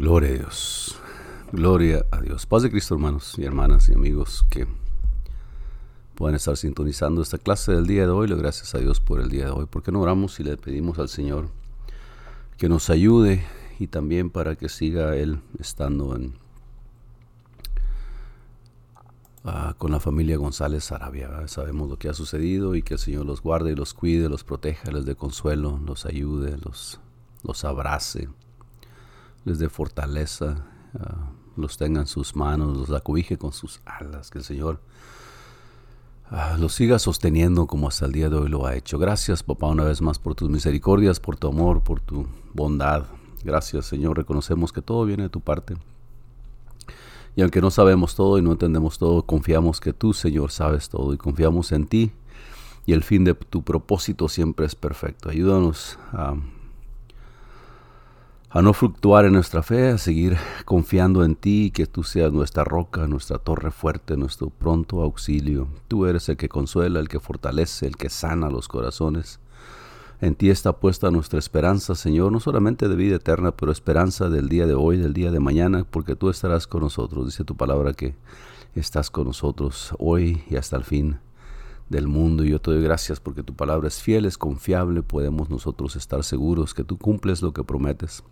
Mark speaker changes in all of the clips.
Speaker 1: Gloria a Dios. Gloria a Dios. Paz de Cristo, hermanos y hermanas y amigos que puedan estar sintonizando esta clase del día de hoy. Le gracias a Dios por el día de hoy. porque no oramos y le pedimos al Señor que nos ayude y también para que siga Él estando en, ah, con la familia González Arabia. Sabemos lo que ha sucedido y que el Señor los guarde y los cuide, los proteja, les dé consuelo, los ayude, los, los abrace, les dé fortaleza, ah, los tenga en sus manos, los acobije con sus alas, que el Señor ah, los siga sosteniendo como hasta el día de hoy lo ha hecho. Gracias, papá, una vez más por tus misericordias, por tu amor, por tu bondad. Gracias, Señor. Reconocemos que todo viene de tu parte. Y aunque no sabemos todo y no entendemos todo, confiamos que tú, Señor, sabes todo y confiamos en ti. Y el fin de tu propósito siempre es perfecto. Ayúdanos a, a no fluctuar en nuestra fe, a seguir confiando en ti, que tú seas nuestra roca, nuestra torre fuerte, nuestro pronto auxilio. Tú eres el que consuela, el que fortalece, el que sana los corazones. En ti está puesta nuestra esperanza, Señor, no solamente de vida eterna, pero esperanza del día de hoy, del día de mañana, porque tú estarás con nosotros. Dice tu palabra que estás con nosotros hoy y hasta el fin del mundo. Y yo te doy gracias porque tu palabra es fiel, es confiable, podemos nosotros estar seguros que tú cumples lo que prometes.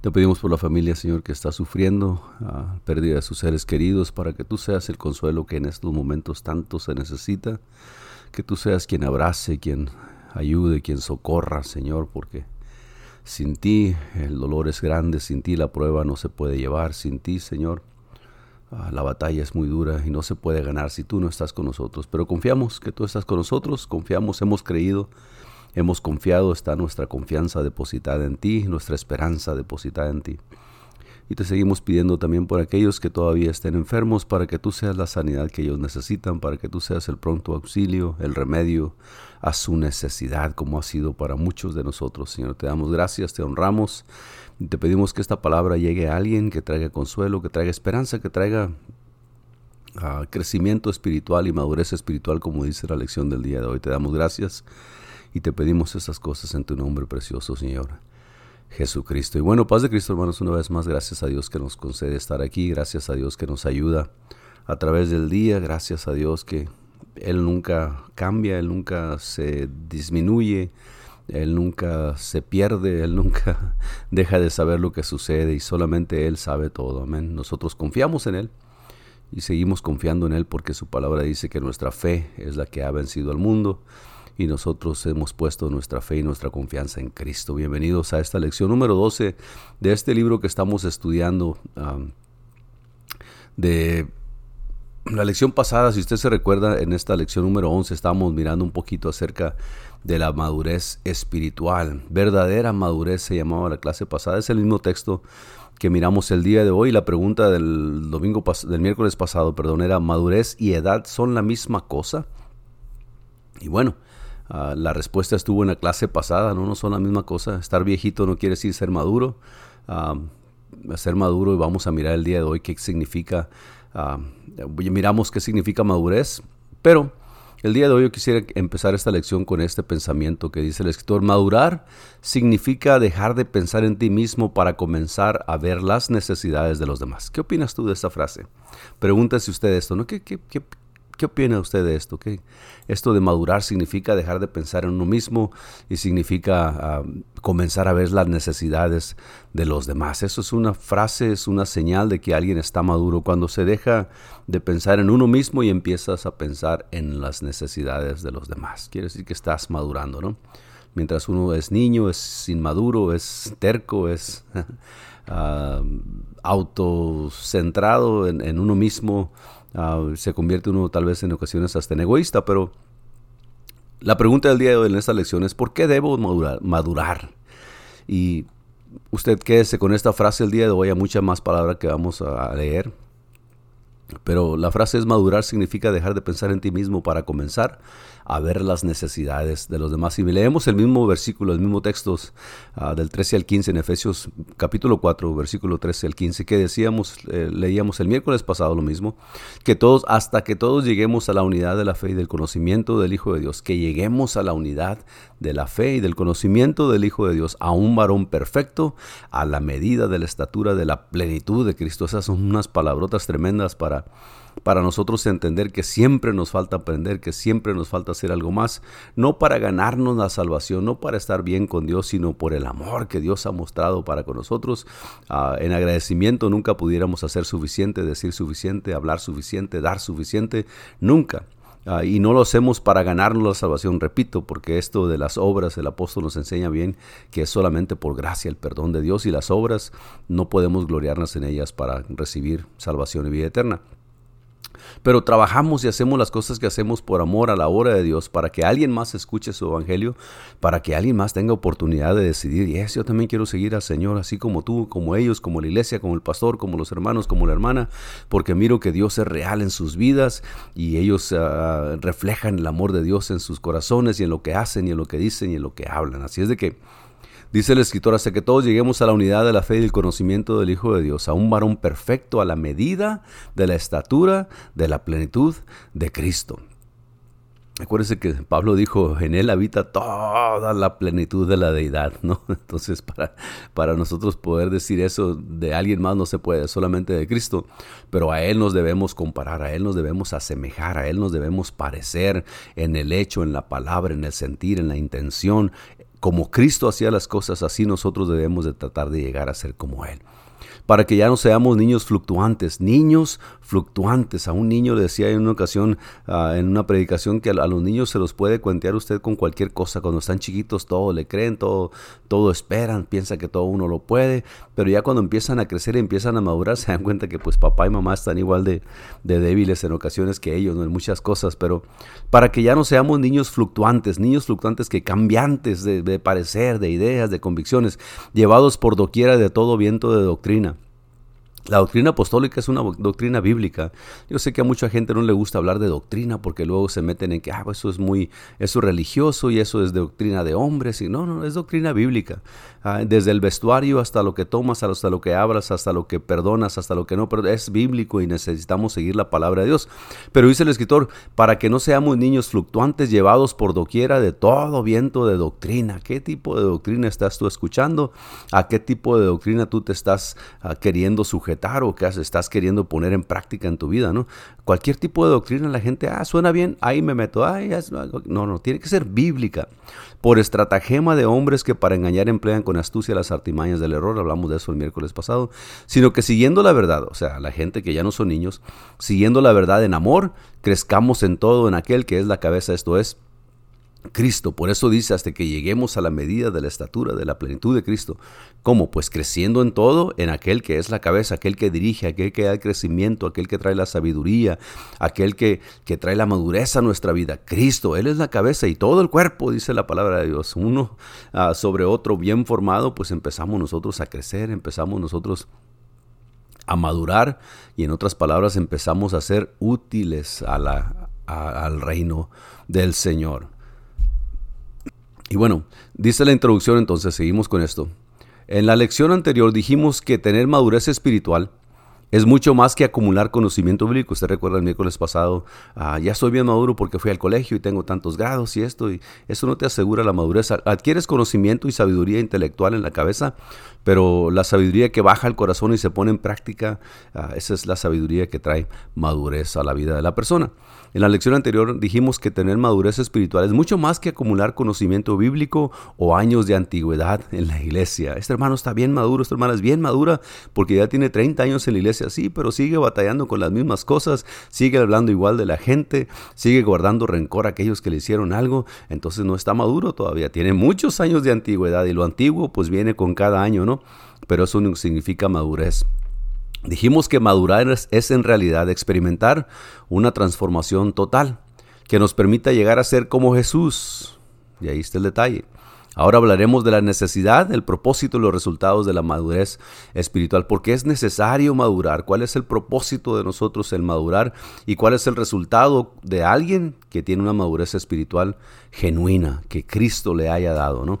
Speaker 1: Te pedimos por la familia, Señor, que está sufriendo a pérdida de sus seres queridos, para que tú seas el consuelo que en estos momentos tanto se necesita, que tú seas quien abrace, quien ayude, quien socorra, Señor, porque sin ti el dolor es grande, sin ti la prueba no se puede llevar, sin ti, Señor, ah, la batalla es muy dura y no se puede ganar si tú no estás con nosotros. Pero confiamos que tú estás con nosotros, confiamos, hemos creído, hemos confiado, está nuestra confianza depositada en ti, nuestra esperanza depositada en ti. Y te seguimos pidiendo también por aquellos que todavía estén enfermos, para que tú seas la sanidad que ellos necesitan, para que tú seas el pronto auxilio, el remedio a su necesidad, como ha sido para muchos de nosotros. Señor, te damos gracias, te honramos te pedimos que esta palabra llegue a alguien que traiga consuelo, que traiga esperanza, que traiga ah, crecimiento espiritual y madurez espiritual, como dice la lección del día de hoy. Te damos gracias y te pedimos estas cosas en tu nombre precioso, Señor. Jesucristo. Y bueno, paz de Cristo, hermanos, una vez más, gracias a Dios que nos concede estar aquí, gracias a Dios que nos ayuda a través del día, gracias a Dios que Él nunca cambia, Él nunca se disminuye, Él nunca se pierde, Él nunca deja de saber lo que sucede y solamente Él sabe todo. Amén. Nosotros confiamos en Él y seguimos confiando en Él porque su palabra dice que nuestra fe es la que ha vencido al mundo y nosotros hemos puesto nuestra fe y nuestra confianza en Cristo. Bienvenidos a esta lección número 12 de este libro que estamos estudiando. de la lección pasada, si usted se recuerda, en esta lección número 11 estábamos mirando un poquito acerca de la madurez espiritual. Verdadera madurez se llamaba la clase pasada. Es el mismo texto que miramos el día de hoy. La pregunta del domingo del miércoles pasado, perdón, era madurez y edad son la misma cosa. Y bueno, Ah, la respuesta estuvo en la clase pasada, ¿no? no son la misma cosa. Estar viejito no quiere decir ser maduro. Ah, ser maduro y vamos a mirar el día de hoy qué significa, uh, miramos qué significa madurez, pero el día de hoy yo quisiera empezar esta lección con este pensamiento que dice el escritor, madurar significa dejar de pensar en ti mismo para comenzar a ver las necesidades de los demás. ¿Qué opinas tú de esta frase? Pregúntese usted esto, ¿no? ¿Qué, qué, qué, ¿Qué opina usted de esto? ¿Qué? Esto de madurar significa dejar de pensar en uno mismo y significa ah, comenzar a ver las necesidades de los demás. Eso es una frase, es una señal de que alguien está maduro cuando se deja de pensar en uno mismo y empiezas a pensar en las necesidades de los demás. Quiere decir que estás madurando, ¿no? Mientras uno es niño, es inmaduro, es terco, es uh, autocentrado en, en uno mismo, Ah, se convierte uno tal vez en ocasiones hasta en egoísta, pero la pregunta del día de hoy en esta lección es ¿por qué debo madurar? madurar? Y usted quédese con esta frase el día de hoy, hay muchas más palabras que vamos a leer. Pero la frase es madurar significa dejar de pensar en ti mismo para comenzar a ver las necesidades de los demás. Y leemos el mismo versículo, el mismo texto uh, del 13 al 15 en Efesios capítulo 4, versículo 13 al 15, que decíamos, eh, leíamos el miércoles pasado lo mismo, que todos, hasta que todos lleguemos a la unidad de la fe y del conocimiento del Hijo de Dios, que lleguemos a la unidad de la fe y del conocimiento del Hijo de Dios, a un varón perfecto, a la medida de la estatura de la plenitud de Cristo. Esas son unas palabrotas tremendas para para nosotros entender que siempre nos falta aprender, que siempre nos falta hacer algo más, no para ganarnos la salvación, no para estar bien con Dios, sino por el amor que Dios ha mostrado para con nosotros. Ah, en agradecimiento nunca pudiéramos hacer suficiente, decir suficiente, hablar suficiente, dar suficiente, nunca. Ah, y no lo hacemos para ganarnos la salvación, repito, porque esto de las obras, el apóstol nos enseña bien que es solamente por gracia el perdón de Dios y las obras no podemos gloriarnos en ellas para recibir salvación y vida eterna. Pero trabajamos y hacemos las cosas que hacemos por amor a la obra de Dios, para que alguien más escuche su evangelio, para que alguien más tenga oportunidad de decidir, y es, yo también quiero seguir al Señor, así como tú, como ellos, como la iglesia, como el pastor, como los hermanos, como la hermana, porque miro que Dios es real en sus vidas y ellos ah, reflejan el amor de Dios en sus corazones y en lo que hacen y en lo que dicen y en lo que hablan. Así es de que Dice el escritor, hasta que todos lleguemos a la unidad de la fe y el conocimiento del Hijo de Dios, a un varón perfecto a la medida de la estatura de la plenitud de Cristo. Acuérdense que Pablo dijo, en él habita toda la plenitud de la deidad, ¿no? Entonces, para, para nosotros poder decir eso de alguien más no se puede, solamente de Cristo, pero a él nos debemos comparar, a él nos debemos asemejar, a él nos debemos parecer en el hecho, en la palabra, en el sentir, en la intención, como Cristo hacía las cosas, así nosotros debemos de tratar de llegar a ser como Él para que ya no seamos niños fluctuantes, niños fluctuantes. A un niño le decía en una ocasión, ah, en una predicación, que a, los niños se los puede cuentear usted con cualquier cosa. Cuando están chiquitos todo le creen, todo, todo esperan, piensa que todo uno lo puede, pero ya cuando empiezan a crecer y empiezan a madurar, se dan cuenta que pues papá y mamá están igual de, débiles en ocasiones que ellos, en muchas cosas, pero para que ya no seamos niños fluctuantes, niños fluctuantes que cambiantes de, de parecer, de ideas, de convicciones, llevados por doquiera de todo viento de doctrina la doctrina apostólica es una doctrina bíblica. Yo sé que a mucha gente no le gusta hablar de doctrina porque luego se meten en que ah, eso es muy eso religioso y eso es doctrina de hombres y no, no, es doctrina bíblica. Ah, desde el vestuario hasta lo que tomas, hasta lo que abras, hasta lo que perdonas, hasta lo que no, pero es bíblico y necesitamos seguir la palabra de Dios. Pero dice el escritor, para que no seamos niños fluctuantes llevados por doquiera de todo viento de doctrina. ¿Qué tipo de doctrina estás tú escuchando? ¿A qué tipo de doctrina tú te estás ah, queriendo sujetar? o que estás queriendo poner en práctica en tu vida, ¿no? Cualquier tipo de doctrina la gente, ah, suena bien, ahí me meto, ay, no, no, tiene que ser bíblica. Por estratagema de hombres que para engañar emplean con astucia las artimañas del error, hablamos de eso el miércoles pasado, sino que siguiendo la verdad, o sea, la gente que ya no son niños, siguiendo la verdad en amor, crezcamos en todo en aquel que es la cabeza, esto es Cristo. Por eso dice hasta que lleguemos a la medida de la estatura, de la plenitud de Cristo. ¿Cómo? Pues creciendo en todo, en aquel que es la cabeza, aquel que dirige, aquel que da el crecimiento, aquel que trae la sabiduría, aquel que, que trae la madurez a nuestra vida. Cristo, Él es la cabeza y todo el cuerpo, dice la palabra de Dios. Uno ah, sobre otro bien formado, pues empezamos nosotros a crecer, empezamos nosotros a madurar y en otras palabras empezamos a ser útiles al reino del Señor. Y bueno, dice la introducción entonces, seguimos con esto. En la lección anterior dijimos que tener madurez espiritual es mucho más que acumular conocimiento bíblico. Usted recuerda el miércoles pasado, ah, ya soy bien maduro porque fui al colegio y tengo tantos grados y esto, y eso no te asegura la madurez. Adquieres conocimiento y sabiduría intelectual en la cabeza, pero la sabiduría que baja al corazón y se pone en práctica, ah, esa es la sabiduría que trae madurez a la vida de la persona. En la lección anterior dijimos que tener madurez espiritual es mucho más que acumular conocimiento bíblico o años de antigüedad en la iglesia. Este hermano está bien maduro, esta hermana es bien madura porque ya tiene 30 años en la iglesia, sí, pero sigue batallando con las mismas cosas, sigue hablando igual de la gente, sigue guardando rencor a aquellos que le hicieron algo, entonces no está maduro todavía, tiene muchos años de antigüedad y lo antiguo pues viene con cada año, ¿no? Pero eso no significa madurez. Dijimos que madurar es, en realidad experimentar una transformación total que nos permita llegar a ser como Jesús. Y ahí está el detalle. Ahora hablaremos de la necesidad, el propósito y los resultados de la madurez espiritual. ¿Por qué es necesario madurar? ¿Cuál es el propósito de nosotros el madurar? ¿Y cuál es el resultado de alguien que tiene una madurez espiritual genuina, que Cristo le haya dado? ¿no?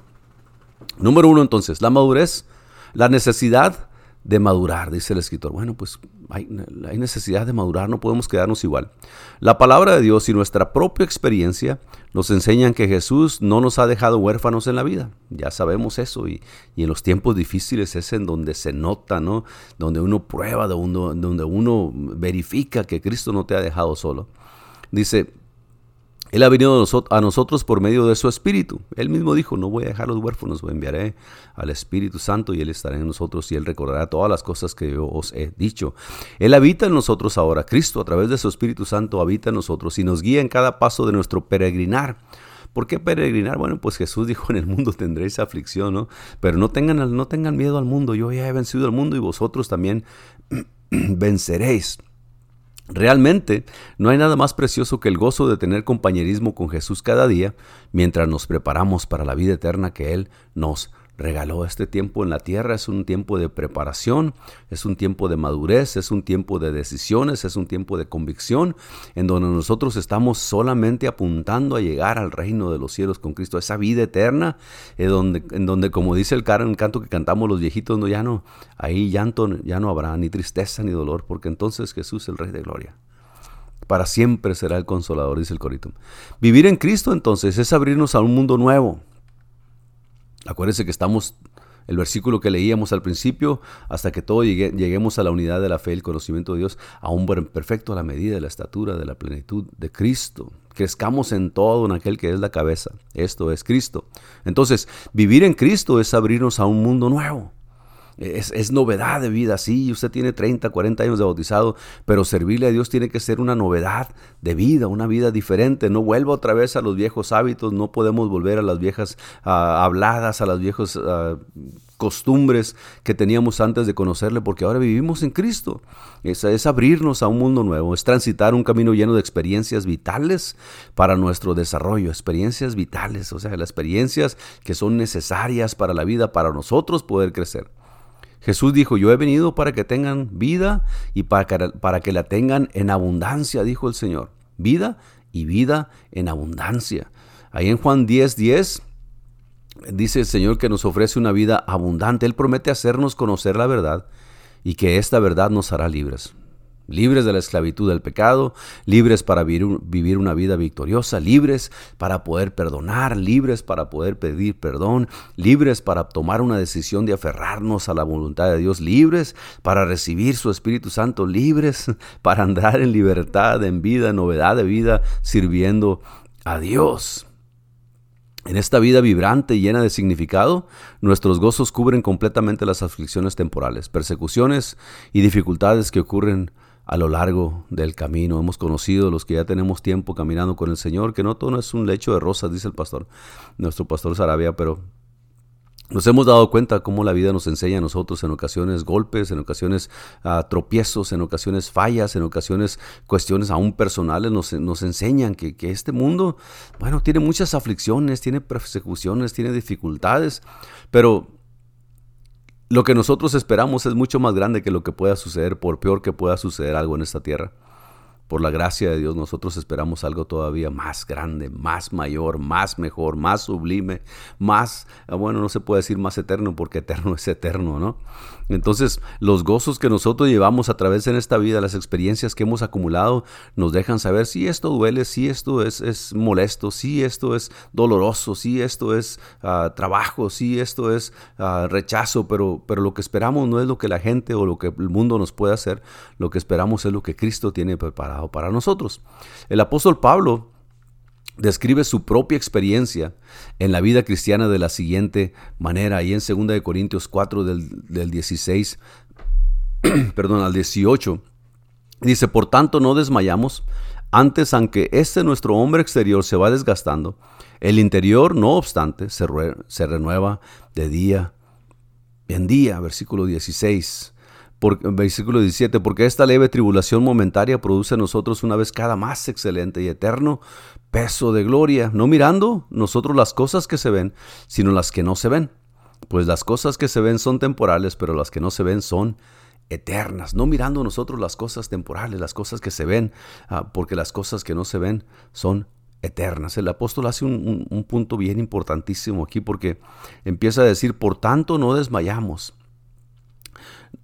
Speaker 1: Número uno entonces, la madurez, la necesidad de madurar, dice el escritor. Bueno, pues hay, necesidad de madurar, no podemos quedarnos igual. La palabra de Dios y nuestra propia experiencia nos enseñan que Jesús no nos ha dejado huérfanos en la vida. Ya sabemos eso y, en los tiempos difíciles es en donde se nota, ¿no? Donde uno prueba, donde donde uno verifica que Cristo no te ha dejado solo. Dice, él ha venido a nosotros por medio de su Espíritu. Él mismo dijo, no voy a dejar los huérfanos, enviaré al Espíritu Santo y Él estará en nosotros y Él recordará todas las cosas que yo os he dicho. Él habita en nosotros ahora. Cristo a través de su Espíritu Santo habita en nosotros y nos guía en cada paso de nuestro peregrinar. ¿Por qué peregrinar? Bueno, pues Jesús dijo, en el mundo tendréis aflicción, ¿no? Pero no tengan, no tengan miedo al mundo, yo ya he vencido al mundo y vosotros también venceréis. Realmente no hay nada más precioso que el gozo de tener compañerismo con Jesús cada día mientras nos preparamos para la vida eterna que Él nos regaló este tiempo en la tierra. Es un tiempo de preparación, es un tiempo de madurez, es un tiempo de decisiones, es un tiempo de convicción, en donde nosotros estamos solamente apuntando a llegar al reino de los cielos con Cristo, esa vida eterna, en donde, en donde como dice el, el canto que cantamos los viejitos, no, ya no, ahí llanto ya no habrá, ni tristeza ni dolor, porque entonces Jesús es el Rey de Gloria. Para siempre será el consolador, dice el corito. Vivir en Cristo entonces es abrirnos a un mundo nuevo, Acuérdense que estamos, el versículo que leíamos al principio, hasta que todos lleguemos a la unidad de la fe y el conocimiento de Dios, a un perfecto a la medida de la estatura de la plenitud de Cristo. Crezcamos en todo en aquel que es la cabeza. Esto es Cristo. Entonces, vivir en Cristo es abrirnos a un mundo nuevo. Es, novedad de vida, sí, usted tiene 30, 40 años de bautizado, pero servirle a Dios tiene que ser una novedad de vida, una vida diferente. No vuelva otra vez a los viejos hábitos, no podemos volver a las viejas ah, habladas, a las viejas ah, costumbres que teníamos antes de conocerle, porque ahora vivimos en Cristo. Es, es abrirnos a un mundo nuevo, es transitar un camino lleno de experiencias vitales para nuestro desarrollo, experiencias vitales, o sea, las experiencias que son necesarias para la vida, para nosotros poder crecer. Jesús dijo, yo he venido para que tengan vida y para que, la tengan en abundancia, dijo el Señor. Vida y vida en abundancia. Ahí en Juan 10, 10 dice el Señor que nos ofrece una vida abundante. Él promete hacernos conocer la verdad y que esta verdad nos hará libres libres de la esclavitud del pecado, libres para vivir una vida victoriosa, libres para poder perdonar, libres para poder pedir perdón, libres para tomar una decisión de aferrarnos a la voluntad de Dios, libres para recibir su Espíritu Santo, libres para andar en libertad, en vida, en novedad de vida, sirviendo a Dios. En esta vida vibrante y llena de significado, nuestros gozos cubren completamente las aflicciones temporales, persecuciones y dificultades que ocurren a lo largo del camino. Hemos conocido los que ya tenemos tiempo caminando con el Señor, que no todo es un lecho de rosas, dice el pastor, nuestro pastor Sarabia, pero nos hemos dado cuenta cómo la vida nos enseña a nosotros en ocasiones golpes, en ocasiones ah, tropiezos, en ocasiones fallas, en ocasiones cuestiones aún personales, nos, nos enseñan que, que, este mundo, bueno, tiene muchas aflicciones, tiene persecuciones, tiene dificultades, pero lo que nosotros esperamos es mucho más grande que lo que pueda suceder, por peor que pueda suceder algo en esta tierra por la gracia de Dios, nosotros esperamos algo todavía más grande, más mayor, más mejor, más sublime, más, ah, bueno, no se puede decir más eterno porque eterno es eterno, ¿no? Entonces, los gozos que nosotros llevamos a través de esta vida, las experiencias que hemos acumulado, nos dejan saber si esto duele, si esto es, es molesto, si esto es doloroso, si esto es ah, trabajo, si esto es ah, rechazo, pero, pero lo que esperamos no es lo que la gente o lo que el mundo nos puede hacer, lo que esperamos es lo que Cristo tiene preparado para nosotros. El apóstol Pablo describe su propia experiencia en la vida cristiana de la siguiente manera, ahí en 2 Corintios 4 del, del 16, perdón, al 18, dice, por tanto no desmayamos, antes aunque este nuestro hombre exterior se va desgastando, el interior, no obstante, se, se renueva de día en día, versículo 16. Por, versículo 17, porque esta leve tribulación momentaria produce en nosotros una vez cada más excelente y eterno peso de gloria, no mirando nosotros las cosas que se ven, sino las que no se ven. Pues las cosas que se ven son temporales, pero las que no se ven son eternas, no mirando nosotros las cosas temporales, las cosas que se ven, ah, porque las cosas que no se ven son eternas. El apóstol hace un, un, punto bien importantísimo aquí porque empieza a decir, por tanto no desmayamos.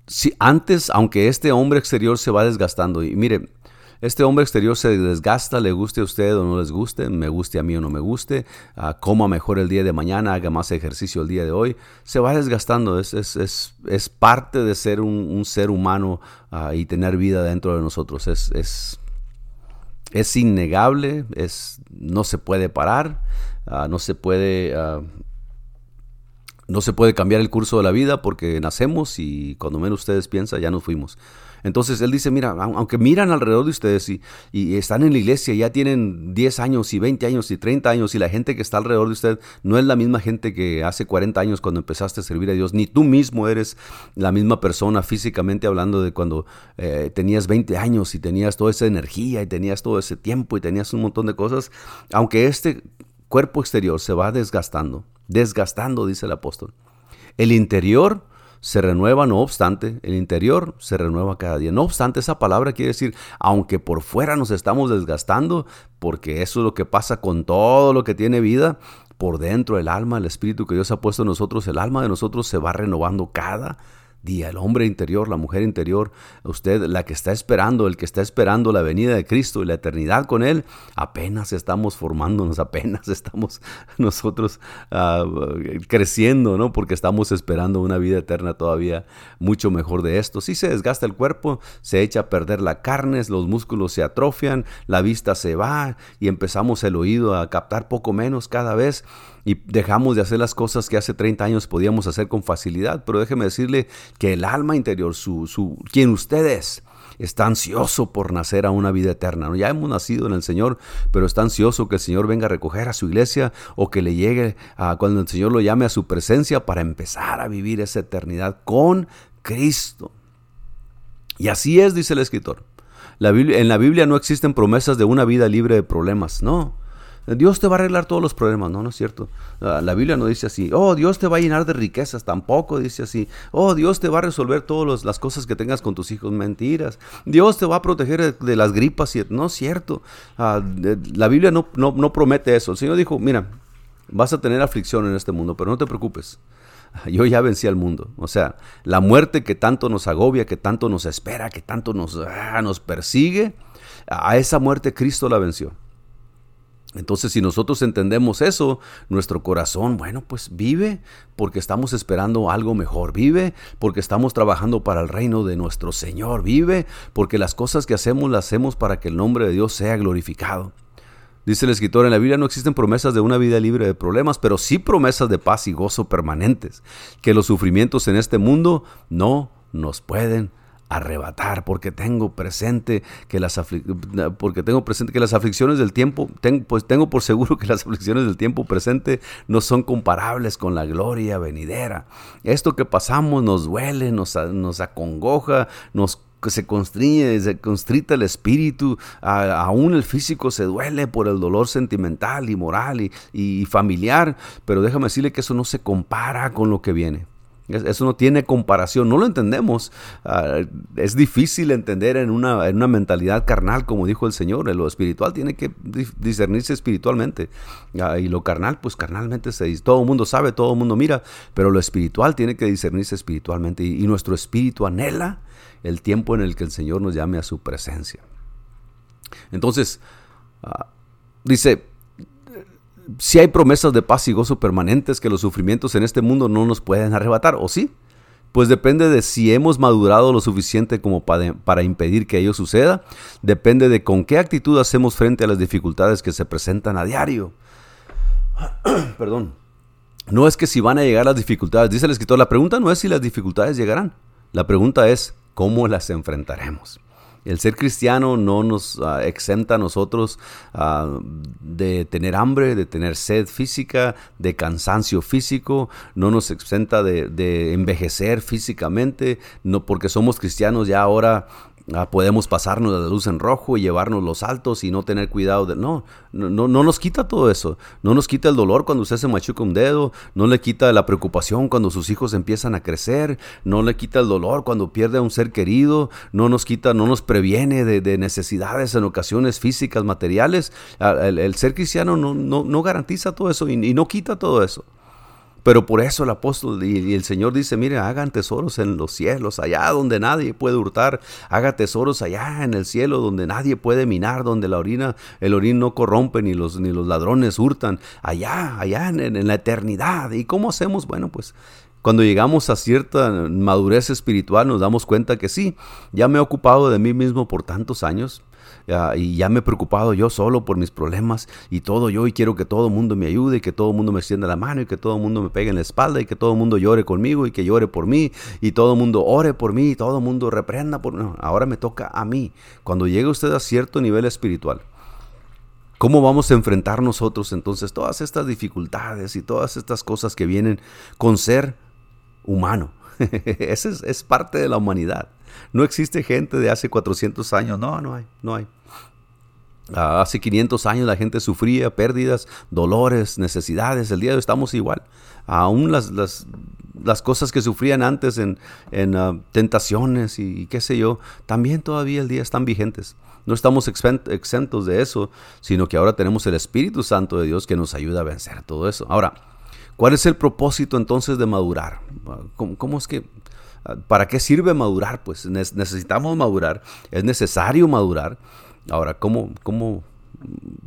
Speaker 1: Si antes, aunque este hombre exterior se va desgastando, y mire, este hombre exterior se desgasta, le guste a usted o no les guste, me guste a mí o no me guste, uh, coma mejor el día de mañana, haga más ejercicio el día de hoy, se va desgastando, es, es, es, es parte de ser un, ser humano uh, y tener vida dentro de nosotros, es, es, es innegable, es, no se puede parar, uh, no se puede no se puede cambiar el curso de la vida porque nacemos y cuando menos ustedes piensan ya nos fuimos. Entonces él dice, mira, aunque miran alrededor de ustedes y, están en la iglesia, ya tienen 10 años y 20 años y 30 años y la gente que está alrededor de usted no es la misma gente que hace 40 años cuando empezaste a servir a Dios, ni tú mismo eres la misma persona físicamente hablando de cuando eh, tenías 20 años y tenías toda esa energía y tenías todo ese tiempo y tenías un montón de cosas, aunque este cuerpo exterior se va desgastando, desgastando, dice el apóstol. El interior se renueva, no obstante, el interior se renueva cada día. No obstante, esa palabra quiere decir, aunque por fuera nos estamos desgastando, porque eso es lo que pasa con todo lo que tiene vida, por dentro el alma, el espíritu que Dios ha puesto en nosotros, el alma de nosotros se va renovando cada día. El hombre interior, la mujer interior, usted, la que está esperando, el que está esperando la venida de Cristo y la eternidad con Él, apenas estamos formándonos, apenas estamos nosotros uh, creciendo, ¿no? Porque estamos esperando una vida eterna todavía mucho mejor de esto. Si se desgasta el cuerpo, se echa a perder la carne, los músculos se atrofian, la vista se va y empezamos el oído a captar poco menos cada vez y dejamos de hacer las cosas que hace 30 años podíamos hacer con facilidad. Pero déjeme decirle que el alma interior, su, su, quien usted es, está ansioso por nacer a una vida eterna. Ya hemos nacido en el Señor, pero está ansioso que el Señor venga a recoger a su iglesia o que le llegue a, cuando el Señor lo llame a su presencia para empezar a vivir esa eternidad con Cristo. Y así es, dice el escritor. La Biblia, en la Biblia no existen promesas de una vida libre de problemas, no. Dios te va a arreglar todos los problemas. No, no es cierto. La Biblia no dice así. Oh, Dios te va a llenar de riquezas. Tampoco dice así. Oh, Dios te va a resolver todas las cosas que tengas con tus hijos. Mentiras. Dios te va a proteger de, las gripas. No es cierto. Ah, la Biblia no, no, no promete eso. El Señor dijo, mira, vas a tener aflicción en este mundo, pero no te preocupes. Yo ya vencí al mundo. O sea, la muerte que tanto nos agobia, que tanto nos espera, que tanto nos, ah, nos persigue, a esa muerte Cristo la venció. Entonces, si nosotros entendemos eso, nuestro corazón, bueno, pues vive porque estamos esperando algo mejor, vive porque estamos trabajando para el reino de nuestro Señor, vive porque las cosas que hacemos las hacemos para que el nombre de Dios sea glorificado. Dice el escritor, en la Biblia no existen promesas de una vida libre de problemas, pero sí promesas de paz y gozo permanentes, que los sufrimientos en este mundo no nos pueden arrebatar, porque tengo presente que las porque tengo presente que las aflicciones del tiempo, pues tengo por seguro que las aflicciones del tiempo presente no son comparables con la gloria venidera. Esto que pasamos nos duele, nos, nos acongoja, nos se constriñe, se constrita el espíritu, aún el físico se duele por el dolor sentimental y moral y, y familiar, pero déjame decirle que eso no se compara con lo que viene. Eso no tiene comparación, no lo entendemos. Ah, es difícil entender en una, en una, mentalidad carnal, como dijo el Señor. Lo espiritual tiene que discernirse espiritualmente. Ah, y lo carnal, pues carnalmente se dice. Todo el mundo sabe, todo el mundo mira, pero lo espiritual tiene que discernirse espiritualmente. Y, nuestro espíritu anhela el tiempo en el que el Señor nos llame a su presencia. Entonces, ah, dice, si hay promesas de paz y gozo permanentes que los sufrimientos en este mundo no nos pueden arrebatar, ¿o sí? Pues depende de si hemos madurado lo suficiente como para, impedir que ello suceda, depende de con qué actitud hacemos frente a las dificultades que se presentan a diario. Perdón. No es que si van a llegar las dificultades, dice el escritor, la pregunta no es si las dificultades llegarán, la pregunta es cómo las enfrentaremos. El ser cristiano no nos ah, exenta a nosotros ah, de tener hambre, de tener sed física, de cansancio físico, no nos exenta de, de envejecer físicamente, no porque somos cristianos ya ahora Ah, podemos pasarnos la luz en rojo y llevarnos los altos y no tener cuidado de... No, no, no nos quita todo eso. No nos quita el dolor cuando usted se machuca un dedo, no le quita la preocupación cuando sus hijos empiezan a crecer, no le quita el dolor cuando pierde a un ser querido, no nos quita, no nos previene de, necesidades en ocasiones físicas, materiales. Ah, el, ser cristiano no, no, garantiza todo eso y no quita todo eso. Pero por eso el apóstol y, el Señor dice, mire, hagan tesoros en los cielos, allá donde nadie puede hurtar, haga tesoros allá en el cielo donde nadie puede minar, donde la orina, el orín no corrompe ni los, ni los ladrones hurtan, allá, allá en, en la eternidad. ¿Y cómo hacemos? Bueno, pues cuando llegamos a cierta madurez espiritual nos damos cuenta que sí, ya me he ocupado de mí mismo por tantos años, y ya me he preocupado yo solo por mis problemas y todo yo y quiero que todo el mundo me ayude y que todo el mundo me extienda la mano y que todo el mundo me pegue en la espalda y que todo el mundo llore conmigo y que llore por mí y todo el mundo ore por mí y todo el mundo reprenda por mí. ahora me toca a mí. Cuando llegue usted a cierto nivel espiritual, ¿Cómo vamos a enfrentar nosotros entonces todas estas dificultades y todas estas cosas que vienen con ser humano? Ese es, es, parte de la humanidad. No existe gente de hace 400 años. No, no hay, no hay. Ah, hace 500 años la gente sufría pérdidas, dolores, necesidades. El día de hoy estamos igual. Aún las, las, las cosas que sufrían antes en, en ah, tentaciones y, qué sé yo, también todavía el día están vigentes. No estamos exentos de eso, sino que ahora tenemos el Espíritu Santo de Dios que nos ayuda a vencer todo eso. Ahora, ¿cuál es el propósito entonces de madurar? ¿Cómo, cómo es que ¿Para qué sirve madurar? Pues necesitamos madurar, es necesario madurar. Ahora, ¿cómo, cómo,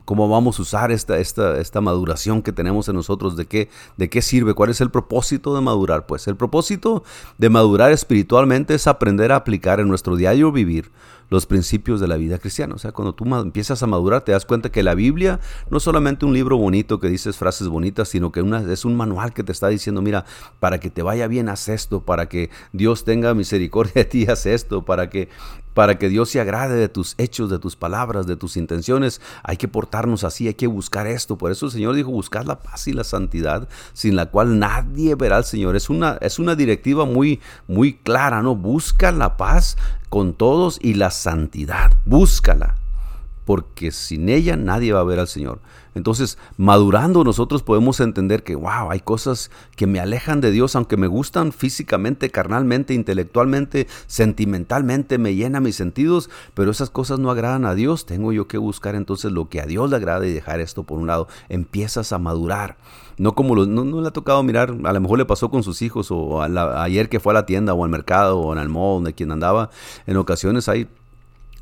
Speaker 1: cómo vamos a usar esta, esta, esta maduración que tenemos en nosotros? ¿De qué, ¿De qué sirve? ¿Cuál es el propósito de madurar? Pues el propósito de madurar espiritualmente es aprender a aplicar en nuestro diario vivir los principios de la vida cristiana. O sea, cuando tú empiezas a madurar, te das cuenta que la Biblia no es solamente un libro bonito que dices frases bonitas, sino que es un manual que te está diciendo, mira, para que te vaya bien, haz esto, para que Dios tenga misericordia de ti, haz esto, para que para que Dios se agrade de tus hechos, de tus palabras, de tus intenciones, hay que portarnos así, hay que buscar esto. Por eso el Señor dijo, buscar la paz y la santidad, sin la cual nadie verá al Señor. Es una, es una directiva muy, muy clara, ¿no? Busca la paz con todos y la santidad. Búscala porque sin ella nadie va a ver al Señor. Entonces, madurando nosotros podemos entender que, wow, hay cosas que me alejan de Dios, aunque me gustan físicamente, carnalmente, intelectualmente, sentimentalmente, me llenan mis sentidos, pero esas cosas no agradan a Dios. Tengo yo que buscar entonces lo que a Dios le agrada y dejar esto por un lado. Empiezas a madurar. No como no, le ha tocado mirar, a lo mejor le pasó con sus hijos o ayer que fue a la tienda o al mercado o en el mall donde quien andaba. En ocasiones hay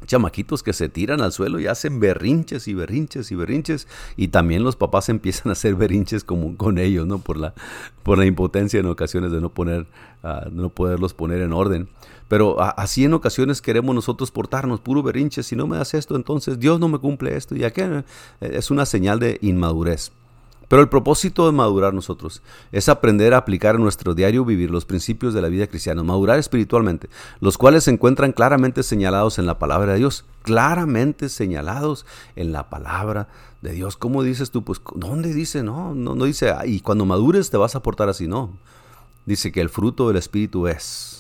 Speaker 1: chamaquitos que se tiran al suelo y hacen berrinches y berrinches y berrinches y también los papás empiezan a hacer berrinches como con ellos, ¿no? Por la, por la impotencia en ocasiones de no poner, uh, no poderlos poner en orden. Pero así en ocasiones queremos nosotros portarnos puro berrinches, si no me das esto, entonces Dios no me cumple esto y aquello. Es una señal de inmadurez. Pero el propósito de madurar nosotros es aprender a aplicar en nuestro diario vivir los principios de la vida cristiana, madurar espiritualmente, los cuales se encuentran claramente señalados en la palabra de Dios, claramente señalados en la palabra de Dios. ¿Cómo dices tú? Pues, ¿dónde dice? No, no, no dice, y cuando madures te vas a portar así, no. Dice que el fruto del Espíritu es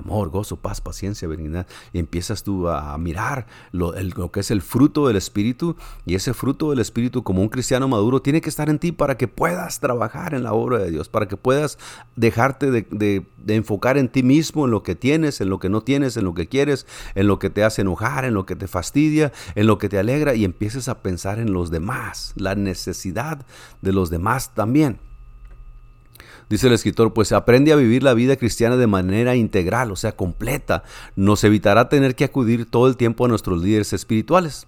Speaker 1: amor, gozo, paz, paciencia, benignidad. Y empiezas tú a mirar lo, que es el fruto del Espíritu. Y ese fruto del Espíritu, como un cristiano maduro, tiene que estar en ti para que puedas trabajar en la obra de Dios, para que puedas dejarte de, enfocar en ti mismo, en lo que tienes, en lo que no tienes, en lo que quieres, en lo que te hace enojar, en lo que te fastidia, en lo que te alegra y empieces a pensar en los demás, la necesidad de los demás también. Dice el escritor, pues aprende a vivir la vida cristiana de manera integral, o sea, completa. Nos evitará tener que acudir todo el tiempo a nuestros líderes espirituales.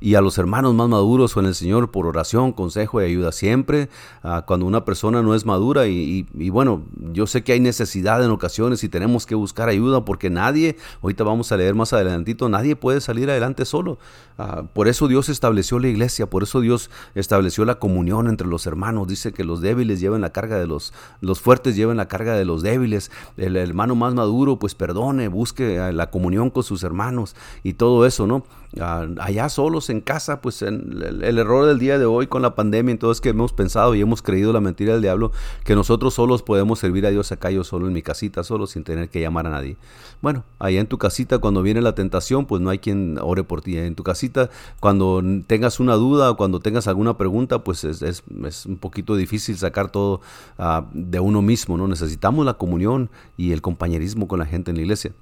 Speaker 1: Y a los hermanos más maduros en el Señor por oración, consejo y ayuda siempre. Ah, cuando una persona no es madura y, bueno, yo sé que hay necesidad en ocasiones y tenemos que buscar ayuda porque nadie, ahorita vamos a leer más adelantito, nadie puede salir adelante solo. Ah, por eso Dios estableció la iglesia, por eso Dios estableció la comunión entre los hermanos. Dice que los débiles lleven la carga de los, los fuertes, lleven la carga de los débiles. El hermano más maduro, pues perdone, busque ah, la comunión con sus hermanos y todo eso, ¿no? Allá solos en casa, pues el, error del día de hoy con la pandemia, entonces que hemos pensado y hemos creído la mentira del diablo, que nosotros solos podemos servir a Dios acá, yo solo en mi casita, solo sin tener que llamar a nadie. Bueno, allá en tu casita cuando viene la tentación, pues no hay quien ore por ti. En tu casita, cuando tengas una duda o cuando tengas alguna pregunta, pues es, es, un poquito difícil sacar todo ah, de uno mismo, ¿no? Necesitamos la comunión y el compañerismo con la gente en la iglesia.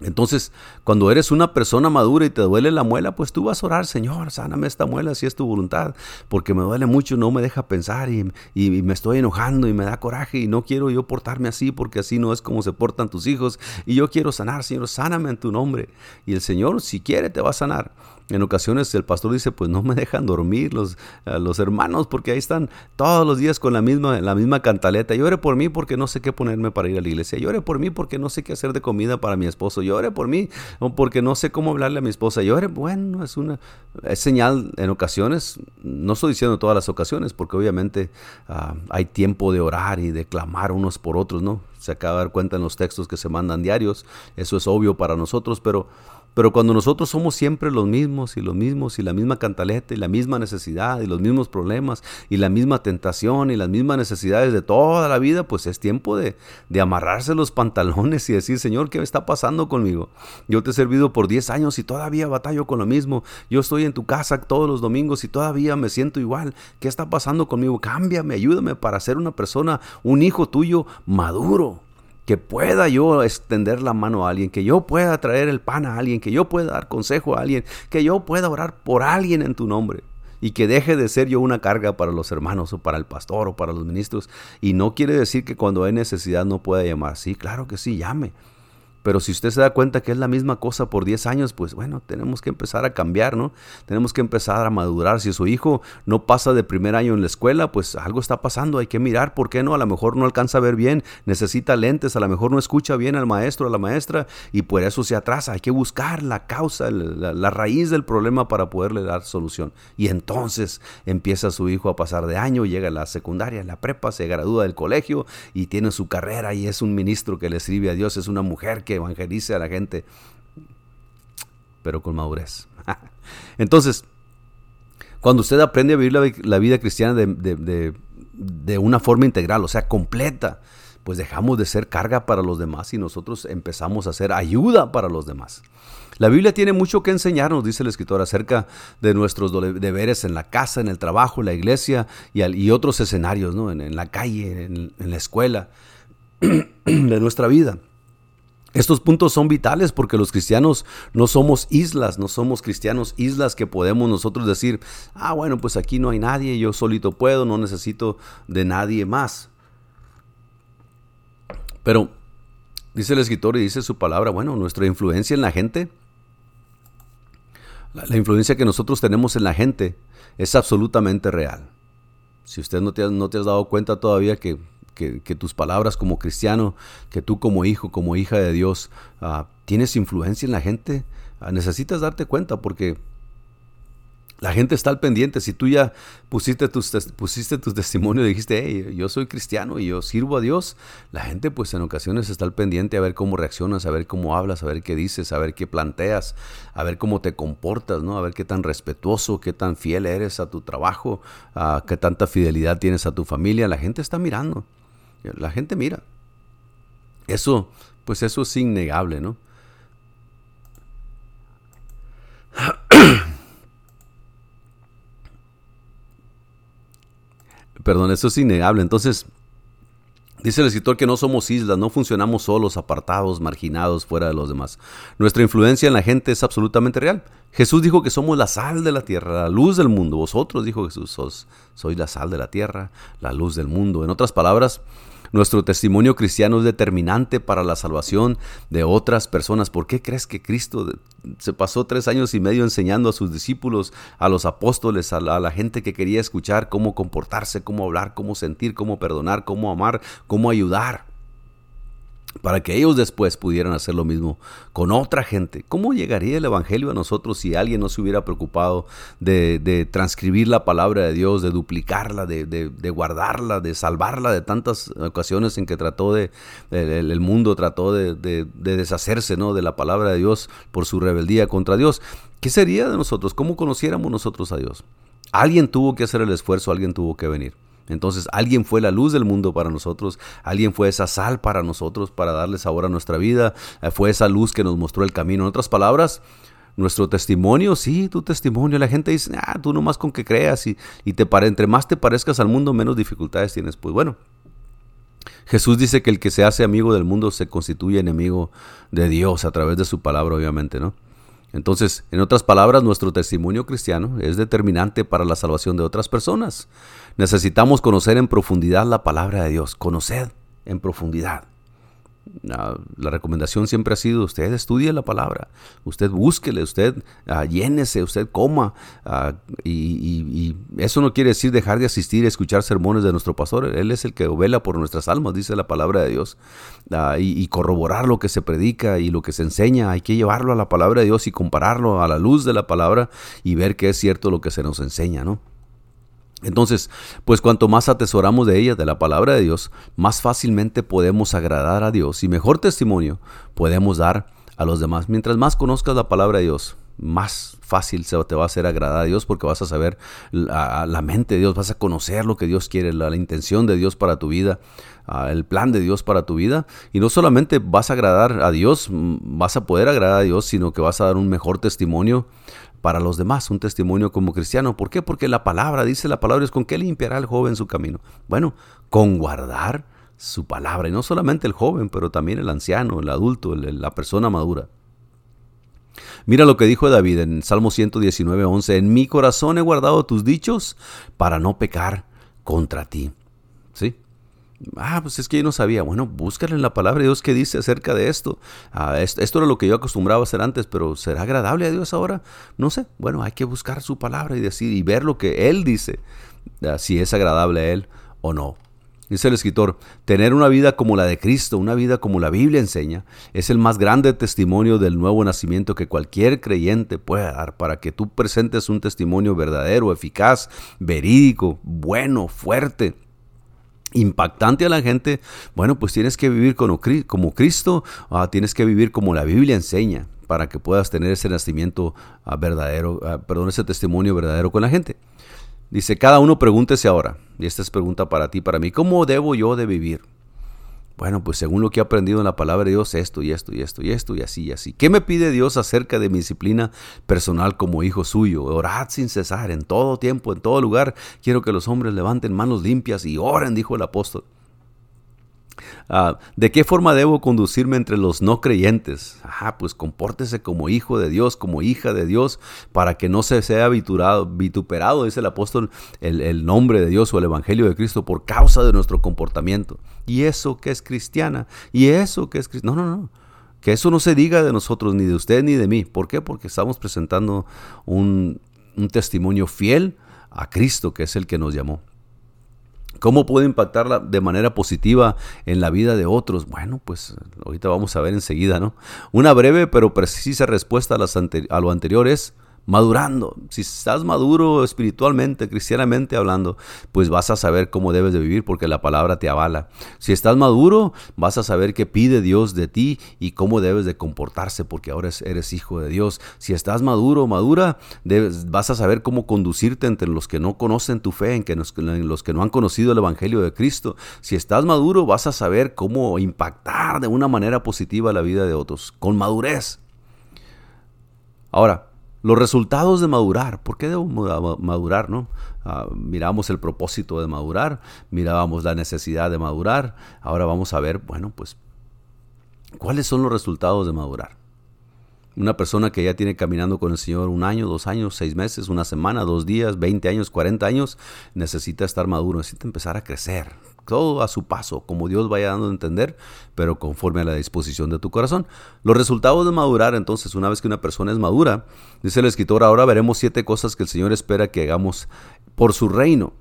Speaker 1: Entonces, cuando eres una persona madura y te duele la muela, pues tú vas a orar, Señor, sáname esta muela si es tu voluntad, porque me duele mucho, no me deja pensar y, me estoy enojando y me da coraje y no quiero yo portarme así porque así no es como se portan tus hijos y yo quiero sanar, Señor, sáname en tu nombre. Y el Señor, si quiere, te va a sanar. En ocasiones el pastor dice, pues no me dejan dormir los, eh, los hermanos porque ahí están todos los días con la misma, la misma cantaleta. Llore por mí porque no sé qué ponerme para ir a la iglesia. Llore por mí porque no sé qué hacer de comida para mi esposo. Llore por mí porque no sé cómo hablarle a mi esposa. Llore, bueno, es una es señal en ocasiones. No estoy diciendo todas las ocasiones porque obviamente ah, hay tiempo de orar y de clamar unos por otros, ¿no? Se acaba de dar cuenta en los textos que se mandan diarios. Eso es obvio para nosotros, pero pero cuando nosotros somos siempre los mismos y los mismos y la misma cantaleta y la misma necesidad y los mismos problemas y la misma tentación y las mismas necesidades de toda la vida, pues es tiempo de, de amarrarse los pantalones y decir, Señor, ¿qué está pasando conmigo? Yo te he servido por 10 años y todavía batallo con lo mismo. Yo estoy en tu casa todos los domingos y todavía me siento igual. ¿Qué está pasando conmigo? Cámbiame, ayúdame para ser una persona, un hijo tuyo maduro que pueda yo extender la mano a alguien, que yo pueda traer el pan a alguien, que yo pueda dar consejo a alguien, que yo pueda orar por alguien en tu nombre y que deje de ser yo una carga para los hermanos o para el pastor o para los ministros. Y no quiere decir que cuando hay necesidad no pueda llamar. Sí, claro que sí, llame. Pero si usted se da cuenta que es la misma cosa por 10 años, pues bueno, tenemos que empezar a cambiar, ¿no? Tenemos que empezar a madurar. Si su hijo no pasa de primer año en la escuela, pues algo está pasando, hay que mirar, ¿por qué no? A lo mejor no alcanza a ver bien, necesita lentes, a lo mejor no escucha bien al maestro a la maestra y por eso se atrasa. Hay que buscar la causa, la, la raíz del problema para poderle dar solución. Y entonces empieza su hijo a pasar de año, llega a la secundaria, a la prepa, se gradúa del colegio y tiene su carrera y es un ministro que le sirve a Dios, es una mujer que evangelice a la gente, pero con madurez. Entonces, cuando usted aprende a vivir la, vida cristiana de, de, una forma integral, o sea, completa, pues dejamos de ser carga para los demás y nosotros empezamos a ser ayuda para los demás. La Biblia tiene mucho que enseñarnos, dice el escritor, acerca de nuestros deberes en la casa, en el trabajo, en la iglesia y, otros escenarios, ¿no? en, la calle, en la escuela, de nuestra vida. Estos puntos son vitales porque los cristianos no somos islas, no somos cristianos islas que podemos nosotros decir, ah, bueno, pues aquí no hay nadie, yo solito puedo, no necesito de nadie más. Pero dice el escritor y dice su palabra, bueno, nuestra influencia en la gente, la, influencia que nosotros tenemos en la gente es absolutamente real. Si usted no te, no te has dado cuenta todavía que que, tus palabras como cristiano, que tú como hijo, como hija de Dios, ah, tienes influencia en la gente, ah, necesitas darte cuenta porque la gente está al pendiente. Si tú ya pusiste tus, pusiste tus testimonios y dijiste, hey, yo soy cristiano y yo sirvo a Dios, la gente pues en ocasiones está al pendiente a ver cómo reaccionas, a ver cómo hablas, a ver qué dices, a ver qué planteas, a ver cómo te comportas, ¿no? A ver qué tan respetuoso, qué tan fiel eres a tu trabajo, a qué tanta fidelidad tienes a tu familia. La gente está mirando. La gente mira. Eso, pues eso es innegable, ¿no? Perdón, eso es innegable. Entonces, dice el escritor que no somos islas, no funcionamos solos, apartados, marginados, fuera de los demás. Nuestra influencia en la gente es absolutamente real. Jesús dijo que somos la sal de la tierra, la luz del mundo. Vosotros, dijo Jesús, sois la sal de la tierra, la luz del mundo. En otras palabras, Nuestro testimonio cristiano es determinante para la salvación de otras personas. ¿Por qué crees que Cristo se pasó tres años y medio enseñando a sus discípulos, a los apóstoles, a la, gente que quería escuchar cómo comportarse, cómo hablar, cómo sentir, cómo perdonar, cómo amar, cómo ayudar? Para que ellos después pudieran hacer lo mismo con otra gente. ¿Cómo llegaría el Evangelio a nosotros si alguien no se hubiera preocupado de, transcribir la palabra de Dios, de duplicarla, de, guardarla, de salvarla de tantas ocasiones en que trató de, el, mundo trató de, deshacerse ¿no? de la palabra de Dios por su rebeldía contra Dios? ¿Qué sería de nosotros? ¿Cómo conociéramos nosotros a Dios? Alguien tuvo que hacer el esfuerzo, alguien tuvo que venir. Entonces alguien fue la luz del mundo para nosotros, alguien fue esa sal para nosotros, para darle sabor a nuestra vida, eh, fue esa luz que nos mostró el camino. En otras palabras, nuestro testimonio, sí, tu testimonio. La gente dice, ah, tú nomás con que creas y, y te pare, entre más te parezcas al mundo, menos dificultades tienes. Pues bueno, Jesús dice que el que se hace amigo del mundo se constituye enemigo de Dios a través de su palabra, obviamente, ¿no? Entonces, en otras palabras, nuestro testimonio cristiano es determinante para la salvación de otras personas. Necesitamos conocer en profundidad la palabra de Dios, conocer en profundidad. La, recomendación siempre ha sido, usted estudie la palabra, usted búsquele, usted uh, llénese, usted coma. Ah, y, eso no quiere decir dejar de asistir y escuchar sermones de nuestro pastor. Él es el que vela por nuestras almas, dice la palabra de Dios. Ah, y, y, corroborar lo que se predica y lo que se enseña. Hay que llevarlo a la palabra de Dios y compararlo a la luz de la palabra y ver que es cierto lo que se nos enseña, ¿no? Entonces, pues cuanto más atesoramos de ella, de la palabra de Dios, más fácilmente podemos agradar a Dios y mejor testimonio podemos dar a los demás. Mientras más conozcas la palabra de Dios, más fácil se te va a hacer agradar a Dios porque vas a saber la, mente de Dios, vas a conocer lo que Dios quiere, la, intención de Dios para tu vida, el plan de Dios para tu vida. Y no solamente vas a agradar a Dios, vas a poder agradar a Dios, sino que vas a dar un mejor testimonio para los demás, un testimonio como cristiano. ¿Por qué? Porque la palabra, dice la palabra, es con qué limpiará el joven su camino. Bueno, con guardar su palabra. Y no solamente el joven, pero también el anciano, el adulto, la persona madura. Mira lo que dijo David en Salmo 119, 11. En mi corazón he guardado tus dichos para no pecar contra ti. Ah, pues es que yo no sabía. Bueno, búscale en la palabra de Dios que dice acerca de esto. Ah, esto. Era lo que yo acostumbraba a hacer antes, pero ¿será agradable a Dios ahora? No sé. Bueno, hay que buscar su palabra y decir y ver lo que Él dice, ah, si es agradable a Él o no. Dice el escritor, tener una vida como la de Cristo, una vida como la Biblia enseña, es el más grande testimonio del nuevo nacimiento que cualquier creyente pueda dar para que tú presentes un testimonio verdadero, eficaz, verídico, bueno, fuerte, impactante a la gente, bueno, pues tienes que vivir como, Cristo, ah, tienes que vivir como la Biblia enseña para que puedas tener ese nacimiento ah, verdadero, ah, perdón, ese testimonio verdadero con la gente. Dice, cada uno pregúntese ahora, y esta es pregunta para ti, para mí, ¿cómo debo yo de vivir? Bueno, pues según lo que he aprendido en la palabra de Dios, esto y esto y esto y esto y así y así. ¿Qué me pide Dios acerca de mi disciplina personal como hijo suyo? Orad sin cesar, en todo tiempo, en todo lugar. Quiero que los hombres levanten manos limpias y oren, dijo el apóstol. Ah, ¿De qué forma debo conducirme entre los no creyentes? Ah, pues compórtese como hijo de Dios, como hija de Dios, para que no se sea vituperado, dice el apóstol, el, nombre de Dios o el Evangelio de Cristo por causa de nuestro comportamiento. Y eso que es cristiana, y eso que es cristiana. No, no, no. Que eso no se diga de nosotros, ni de usted, ni de mí. ¿Por qué? Porque estamos presentando un, un testimonio fiel a Cristo, que es el que nos llamó. ¿Cómo puede impactarla de manera positiva en la vida de otros? Bueno, pues ahorita vamos a ver enseguida, ¿no? Una breve pero precisa respuesta a, las a lo anterior es madurando. Si estás maduro espiritualmente, cristianamente hablando, pues vas a saber cómo debes de vivir porque la palabra te avala. Si estás maduro, vas a saber qué pide Dios de ti y cómo debes de comportarse porque ahora eres hijo de Dios. Si estás maduro o madura, vas a saber cómo conducirte entre los que no conocen tu fe, en, que en los que no han conocido el Evangelio de Cristo. Si estás maduro, vas a saber cómo impactar de una manera positiva la vida de otros, con madurez. Ahora, los resultados de madurar. ¿Por qué debo madurar? No? Ah, miramos el propósito de madurar, mirábamos la necesidad de madurar. Ahora vamos a ver, bueno, pues, ¿cuáles son los resultados de madurar? Una persona que ya tiene caminando con el Señor un año, dos años, seis meses, una semana, dos días, veinte años, cuarenta años, necesita estar maduro, necesita empezar a crecer, todo a su paso, como Dios vaya dando a entender, pero conforme a la disposición de tu corazón. Los resultados de madurar, entonces, una vez que una persona es madura, dice el escritor, ahora veremos siete cosas que el Señor espera que hagamos por su reino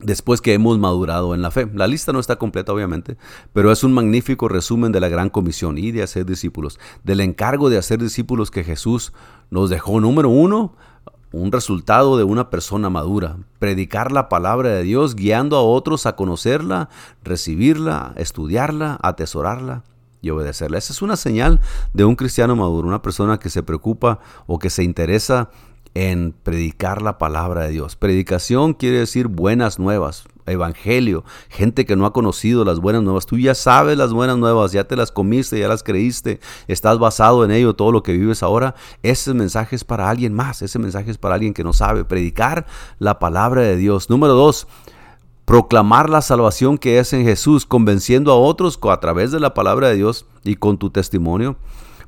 Speaker 1: después que hemos madurado en la fe. La lista no está completa, obviamente, pero es un magnífico resumen de la gran comisión y de hacer discípulos, del encargo de hacer discípulos que Jesús nos dejó. Número uno, un resultado de una persona madura, predicar la palabra de Dios guiando a otros a conocerla, recibirla, estudiarla, atesorarla y obedecerla. Esa es una señal de un cristiano maduro, una persona que se preocupa o que se interesa en predicar la palabra de Dios. Predicación quiere decir buenas nuevas, evangelio, gente que no ha conocido las buenas nuevas. Tú ya sabes las buenas nuevas, ya te las comiste, ya las creíste, estás basado en ello, todo lo que vives ahora. Ese mensaje es para alguien más, ese mensaje es para alguien que no sabe. Predicar la palabra de Dios. Número dos, proclamar la salvación que es en Jesús, convenciendo a otros a través de la palabra de Dios y con tu testimonio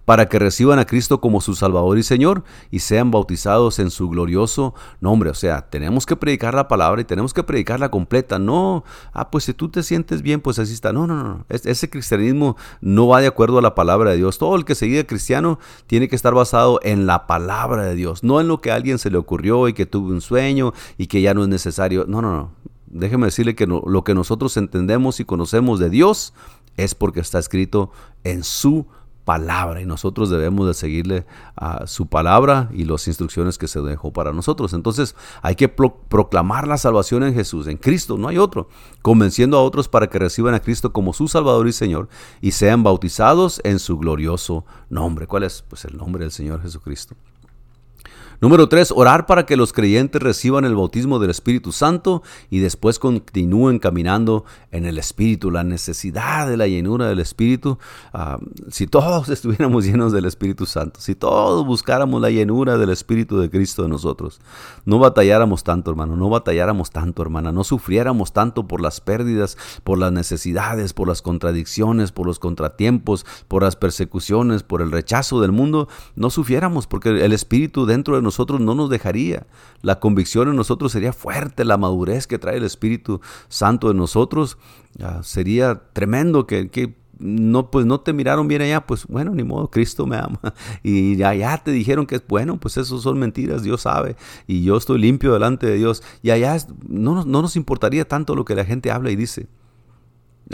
Speaker 1: para que reciban a Cristo como su Salvador y Señor y sean bautizados en su glorioso nombre. O sea, tenemos que predicar la palabra y tenemos que predicarla completa. No, ah, pues si tú te sientes bien, pues así está. No, no, no. Ese cristianismo no va de acuerdo a la palabra de Dios. Todo el que se diga cristiano tiene que estar basado en la palabra de Dios, no en lo que a alguien se le ocurrió y que tuvo un sueño y que ya no es necesario. No, no, no. Déjeme decirle que lo que nosotros entendemos y conocemos de Dios es porque está escrito en su palabra y nosotros debemos de seguirle a su palabra y las instrucciones que se dejó para nosotros. Entonces hay que proclamar la salvación en Jesús, en Cristo, no hay otro, convenciendo a otros para que reciban a Cristo como su Salvador y Señor y sean bautizados en su glorioso nombre. ¿Cuál es? Pues el nombre del Señor Jesucristo. Número tres, orar para que los creyentes reciban el bautismo del Espíritu Santo y después continúen caminando en el Espíritu. La necesidad de la llenura del Espíritu. Ah, si todos estuviéramos llenos del Espíritu Santo, si todos buscáramos la llenura del Espíritu de Cristo de nosotros, no batalláramos tanto, hermano, no batalláramos tanto, hermana, no sufriéramos tanto por las pérdidas, por las necesidades, por las contradicciones, por los contratiempos, por las persecuciones, por el rechazo del mundo, no sufriéramos porque el Espíritu dentro de nosotros no nos dejaría. La convicción en nosotros sería fuerte, la madurez que trae el Espíritu Santo en nosotros ah, sería tremendo que, no, pues no te miraron bien allá, pues bueno, ni modo, Cristo me ama. Y allá te dijeron que es bueno, pues eso son mentiras, Dios sabe. Y yo estoy limpio delante de Dios. Y allá no, no nos importaría tanto lo que la gente habla y dice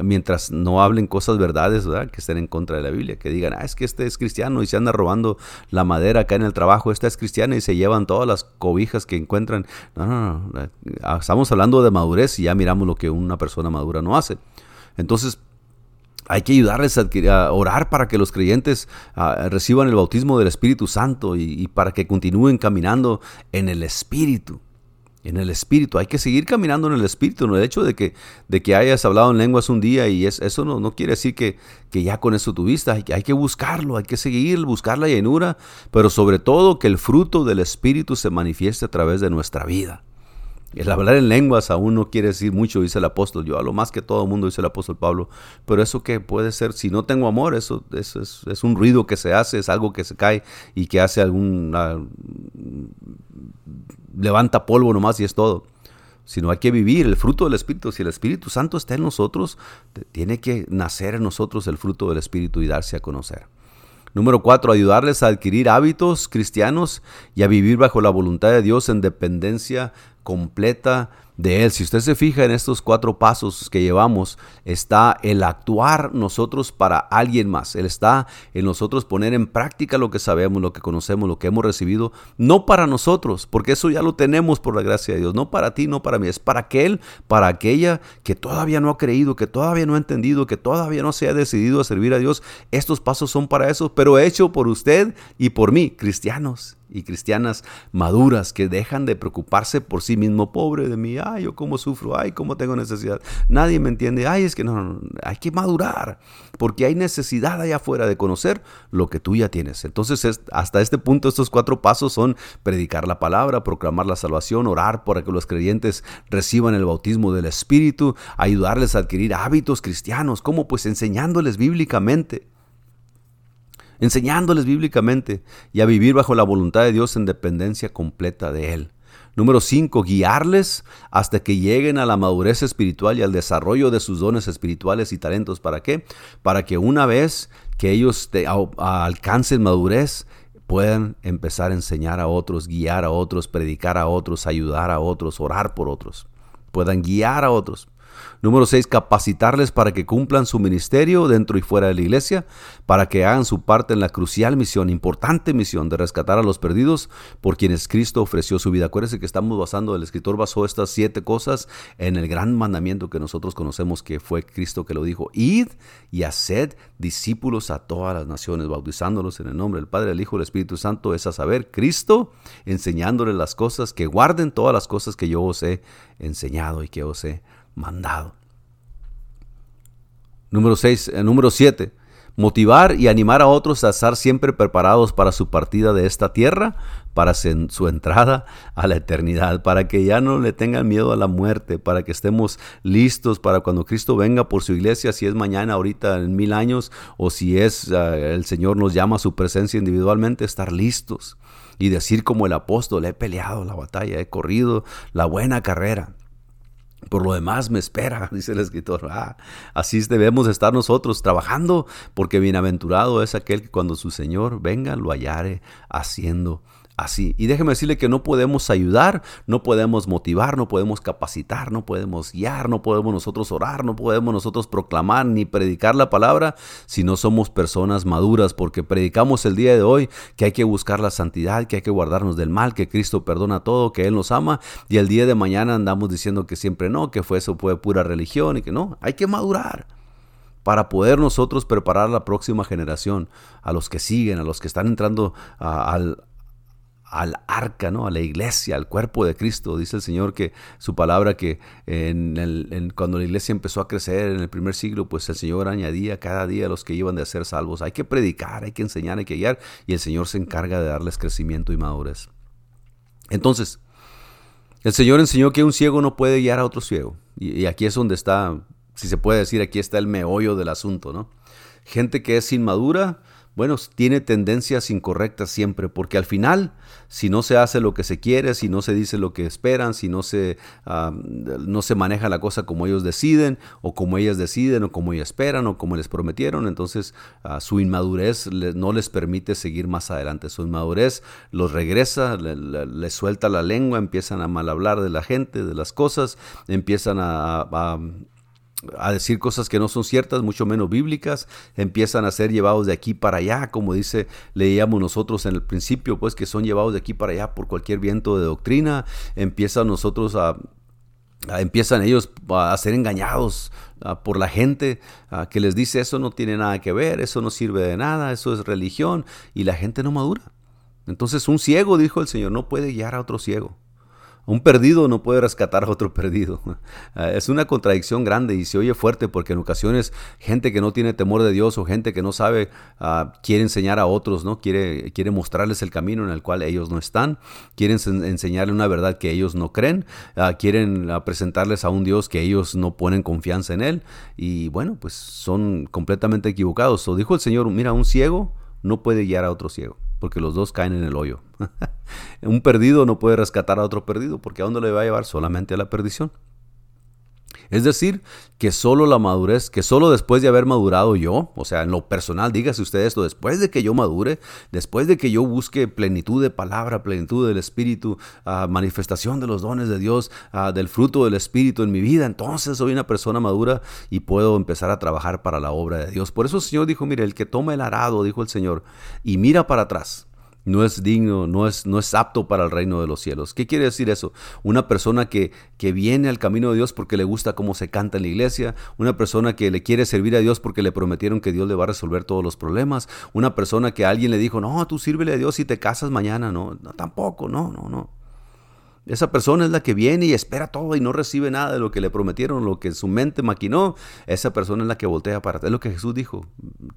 Speaker 1: mientras no hablen cosas verdades, ¿verdad? Que estén en contra de la Biblia, que digan, ah, es que este es cristiano y se anda robando la madera acá en el trabajo, este es cristiano y se llevan todas las cobijas que encuentran. No, no, no, ah, estamos hablando de madurez y ya miramos lo que una persona madura no hace. Entonces, hay que ayudarles a, orar para que los creyentes ah, reciban el bautismo del Espíritu Santo y para que continúen caminando en el Espíritu en el espíritu. Hay que seguir caminando en el espíritu. ¿no? El hecho de que, de que hayas hablado en lenguas un día y es, eso no, no quiere decir que, que, ya con eso tuviste. Hay, hay que buscarlo, hay que seguir, buscar la llenura, pero sobre todo que el fruto del espíritu se manifieste a través de nuestra vida. El hablar en lenguas aún no quiere decir mucho, dice el apóstol. Yo a lo más que todo el mundo, dice el apóstol Pablo. Pero eso que puede ser, si no tengo amor, eso, es, un ruido que se hace, es algo que se cae y que hace algún levanta polvo nomás y es todo. Sino hay que vivir el fruto del Espíritu. Si el Espíritu Santo está en nosotros, tiene que nacer en nosotros el fruto del Espíritu y darse a conocer. Número cuatro, ayudarles a adquirir hábitos cristianos y a vivir bajo la voluntad de Dios en dependencia completa de Él. Si usted se fija en estos cuatro pasos que llevamos, está el actuar nosotros para alguien más. Él está en nosotros poner en práctica lo que sabemos, lo que conocemos, lo que hemos recibido, no para nosotros, porque eso ya lo tenemos por la gracia de Dios, no para ti, no para mí, es para aquel, para aquella que todavía no ha creído, que todavía no ha entendido, que todavía no se ha decidido a servir a Dios. Estos pasos son para eso, pero hecho por usted y por mí, cristianos y cristianas maduras que dejan de preocuparse por sí mismo. Pobre de mí, ay, yo cómo sufro, ay, cómo tengo necesidad. Nadie me entiende, ay, es que no, hay que madurar, porque hay necesidad allá afuera de conocer lo que tú ya tienes. Entonces, hasta este punto, estos cuatro pasos son predicar la palabra, proclamar la salvación, orar para que los creyentes reciban el bautismo del Espíritu, ayudarles a adquirir hábitos cristianos, como pues enseñándoles bíblicamente enseñándoles bíblicamente y a vivir bajo la voluntad de Dios en dependencia completa de Él. Número 5, guiarles hasta que lleguen a la madurez espiritual y al desarrollo de sus dones espirituales y talentos. ¿Para qué? Para que una vez que ellos alcancen madurez, puedan empezar a enseñar a otros, guiar a otros, predicar a otros, ayudar a otros, orar por otros, puedan guiar a otros. Número 6, capacitarles para que cumplan su ministerio dentro y fuera de la iglesia, para que hagan su parte en la crucial misión, importante misión de rescatar a los perdidos por quienes Cristo ofreció su vida. Acuérdense que estamos basando, el escritor basó estas siete cosas en el gran mandamiento que nosotros conocemos que fue Cristo que lo dijo, id y haced discípulos a todas las naciones, bautizándolos en el nombre del Padre, del Hijo y del Espíritu Santo, es a saber, Cristo, enseñándoles las cosas, que guarden todas las cosas que yo os he enseñado y que os he mandado. Número 6, eh, número 7. Motivar y animar a otros a estar siempre preparados para su partida de esta tierra, para su entrada a la eternidad, para que ya no le tengan miedo a la muerte, para que estemos listos para cuando Cristo venga por su iglesia, si es mañana, ahorita, en mil años, o si es eh, el Señor nos llama a su presencia individualmente, estar listos y decir como el apóstol, he peleado la batalla, he corrido la buena carrera. Por lo demás me espera, dice el escritor. Ah, así debemos estar nosotros trabajando, porque bienaventurado es aquel que cuando su Señor venga lo hallare haciendo así. Y déjeme decirle que no podemos ayudar, no podemos motivar, no podemos capacitar, no podemos guiar, no podemos nosotros orar, no podemos nosotros proclamar ni predicar la palabra si no somos personas maduras, porque predicamos el día de hoy que hay que buscar la santidad, que hay que guardarnos del mal, que Cristo perdona todo, que Él nos ama, y el día de mañana andamos diciendo que siempre no, que fue eso fue pura religión y que no, hay que madurar para poder nosotros preparar a la próxima generación, a los que siguen, a los que están entrando al, al arca, ¿no? a la iglesia, al cuerpo de Cristo. Dice el Señor que su palabra que en el, cuando la iglesia empezó a crecer en el primer siglo, pues el Señor añadía cada día a los que iban de ser salvos. Hay que predicar, hay que enseñar, hay que guiar y el Señor se encarga de darles crecimiento y madurez. Entonces, el Señor enseñó que un ciego no puede guiar a otro ciego. Y, y aquí es donde está, si se puede decir, aquí está el meollo del asunto, ¿no? Gente que es inmadura, bueno, tiene tendencias incorrectas siempre, porque al final, si no se hace lo que se quiere, si no se dice lo que esperan, si no se, no se maneja la cosa como ellos deciden, o como ellas deciden, o como ellas esperan, o como les prometieron, entonces ah, su inmadurez no les permite seguir más adelante. Su inmadurez los regresa, les suelta la lengua, empiezan a mal hablar de la gente, de las cosas, empiezan a decir cosas que no son ciertas, mucho menos bíblicas, empiezan a ser llevados de aquí para allá, como dice, leíamos nosotros en el principio, pues que son llevados de aquí para allá por cualquier viento de doctrina, empiezan nosotros a, empiezan ellos a ser engañados por la gente que les dice eso no tiene nada que ver, eso no sirve de nada, eso es religión y la gente no madura. Entonces un ciego, dijo el Señor, no puede guiar a otro ciego. Un perdido no puede rescatar a otro perdido. Ah, es una contradicción grande y se oye fuerte porque en ocasiones gente que no tiene temor de Dios o gente que no sabe ah, quiere enseñar a otros, ¿no? Quiere, quiere mostrarles el camino en el cual ellos no están, quieren enseñarle una verdad que ellos no creen, ah, quieren presentarles a un Dios que ellos no ponen confianza en él y bueno, pues son completamente equivocados. O dijo el Señor, mira, un ciego no puede guiar a otro ciego porque los dos caen en el hoyo. un perdido no puede rescatar a otro perdido, porque ¿a dónde le va a llevar? Solamente a la perdición. Es decir, que solo la madurez, que solo después de haber madurado yo, o sea, en lo personal, dígase usted esto, después de que yo madure, después de que yo busque plenitud de palabra, plenitud del Espíritu, ah, manifestación de los dones de Dios, ah, del fruto del Espíritu en mi vida, entonces soy una persona madura y puedo empezar a trabajar para la obra de Dios. Por eso el Señor dijo, mire, el que toma el arado, dijo el Señor, y mira para atrás, no es digno, no es, no es apto para el reino de los cielos. ¿Qué quiere decir eso? Una persona que, que viene al camino de Dios porque le gusta cómo se canta en la iglesia, una persona que le quiere servir a Dios porque le prometieron que Dios le va a resolver todos los problemas, una persona que alguien le dijo, no, tú sírvele a Dios y te casas mañana, no, no tampoco, no, no, no. Esa persona es la que viene y espera todo y no recibe nada de lo que le prometieron, lo que su mente maquinó. Esa persona es la que voltea para atrás. Es lo que Jesús dijo.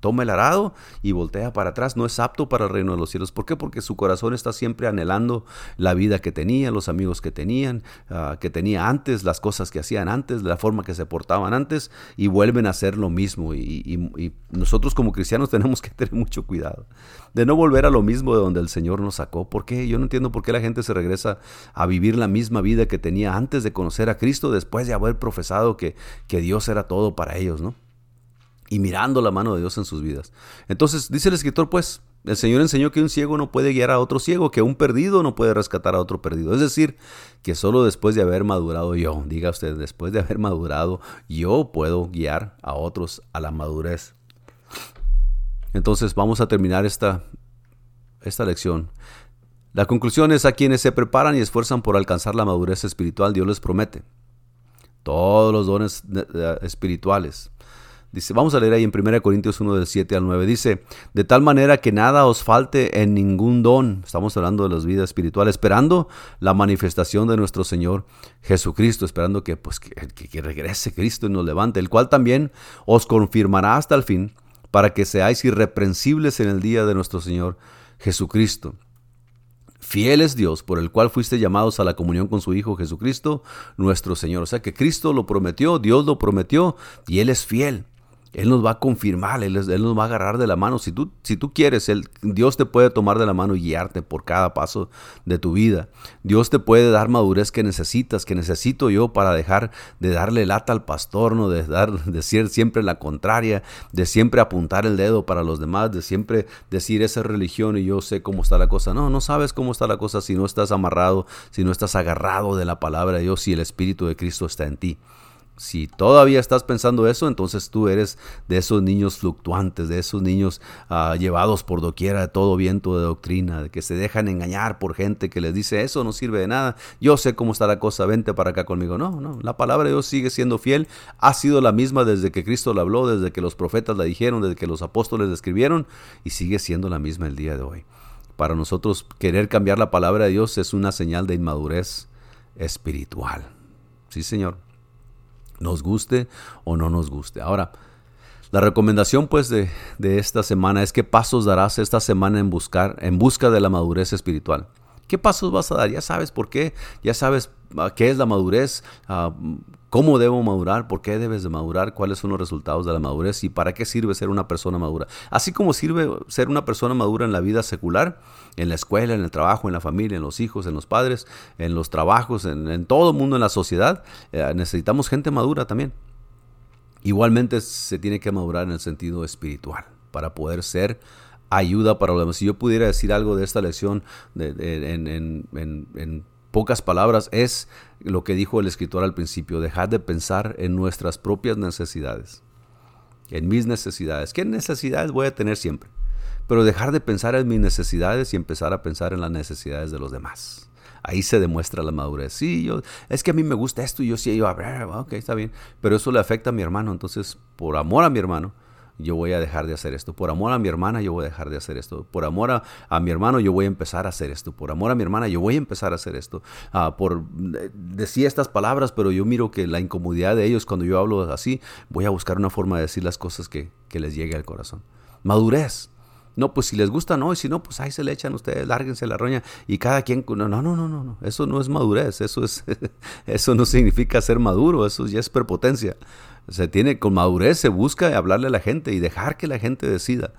Speaker 1: Toma el arado y voltea para atrás. No es apto para el reino de los cielos. ¿Por qué? Porque su corazón está siempre anhelando la vida que tenía, los amigos que tenían, ah, que tenía antes, las cosas que hacían antes, la forma que se portaban antes y vuelven a hacer lo mismo. y nosotros como cristianos tenemos que tener mucho cuidado de no volver a lo mismo de donde el Señor nos sacó. ¿Por qué? Yo no entiendo por qué la gente se regresa a vivir la misma vida que tenía antes de conocer a Cristo, después de haber profesado que, que Dios era todo para ellos, ¿no? Y mirando la mano de Dios en sus vidas. Entonces, dice el escritor, pues, el Señor enseñó que un ciego no puede guiar a otro ciego, que un perdido no puede rescatar a otro perdido. Es decir, que solo después de haber madurado yo, diga usted, después de haber madurado, yo puedo guiar a otros a la madurez. Entonces vamos a terminar esta, esta lección. La conclusión es a quienes se preparan y esfuerzan por alcanzar la madurez espiritual, Dios les promete todos los dones espirituales Dice, vamos a leer ahí en 1 Corintios 1 del 7 al 9. Dice, de tal manera que nada os falte en ningún don. Estamos hablando de las vidas espirituales, esperando la manifestación de nuestro Señor Jesucristo, esperando que, pues, que, que regrese Cristo y nos levante, el cual también os confirmará hasta el fin, para que seáis irreprensibles en el día de nuestro Señor Jesucristo. Fiel es Dios por el cual fuiste llamados a la comunión con su Hijo Jesucristo, nuestro Señor. O sea que Cristo lo prometió, Dios lo prometió y Él es fiel. Él nos va a confirmar, Él, nos va a agarrar de la mano. Si tú, si tú quieres, Dios te puede tomar de la mano y guiarte por cada paso de tu vida. Dios te puede dar madurez que necesitas, que necesito yo para dejar de darle lata al pastor, ¿no? de, dar, decir siempre la contraria, de siempre apuntar el dedo para los demás, de siempre decir esa religión y yo sé cómo está la cosa. No, no sabes cómo está la cosa si no estás amarrado, si no estás agarrado de la palabra de Dios, si el Espíritu de Cristo está en ti. Si todavía estás pensando eso, entonces tú eres de esos niños fluctuantes, de esos niños ah, llevados por doquiera de todo viento de doctrina, de que se dejan engañar por gente que les dice eso no sirve de nada. Yo sé cómo está la cosa, vente para acá conmigo. No, no, la palabra de Dios sigue siendo fiel, ha sido la misma desde que Cristo la habló, desde que los profetas la dijeron, desde que los apóstoles la escribieron y sigue siendo la misma el día de hoy. Para nosotros querer cambiar la palabra de Dios es una señal de inmadurez espiritual. Sí, Señor nos guste o no nos guste. Ahora, la recomendación pues de, esta semana es qué pasos darás esta semana en buscar, en busca de la madurez espiritual. ¿Qué pasos vas a dar? Ya sabes por qué, ya sabes ah, qué es la madurez, ah, cómo debo madurar, por qué debes de madurar, cuáles son los resultados de la madurez y para qué sirve ser una persona madura. Así como sirve ser una persona madura en la vida secular, en la escuela, en el trabajo, en la familia, en los hijos, en los padres, en los trabajos, en, todo el mundo, en la sociedad, eh, necesitamos gente madura también. Igualmente se tiene que madurar en el sentido espiritual para poder ser ayuda para los demás. Si yo pudiera decir algo de esta lección en, pocas palabras, es lo que dijo el escritor al principio, dejar de pensar en nuestras propias necesidades, en mis necesidades. ¿Qué necesidades voy a tener siempre? Pero dejar de pensar en mis necesidades y empezar a pensar en las necesidades de los demás. Ahí se demuestra la madurez. Sí, es que a mí me gusta esto y yo sí, yo, ok, está bien. Pero eso le afecta a mi hermano. Entonces, por amor a mi hermano, yo voy a dejar de hacer esto. Por amor a mi hermana, yo voy a dejar de hacer esto. Por amor a, mi hermano, yo voy a empezar a hacer esto. Por amor a mi hermana, yo voy a empezar a hacer esto. Ah, por eh, decir estas palabras, pero yo miro que la incomodidad de ellos cuando yo hablo así, voy a buscar una forma de decir las cosas que, que les llegue al corazón. Madurez. No, pues si les gusta, no, y si no, pues ahí se le echan ustedes, lárguense la roña y cada quien. No, no, no, no, no, eso no es madurez, eso, es, eso no significa ser maduro, eso ya es prepotencia. Se tiene, con madurez se busca hablarle a la gente y dejar que la gente decida.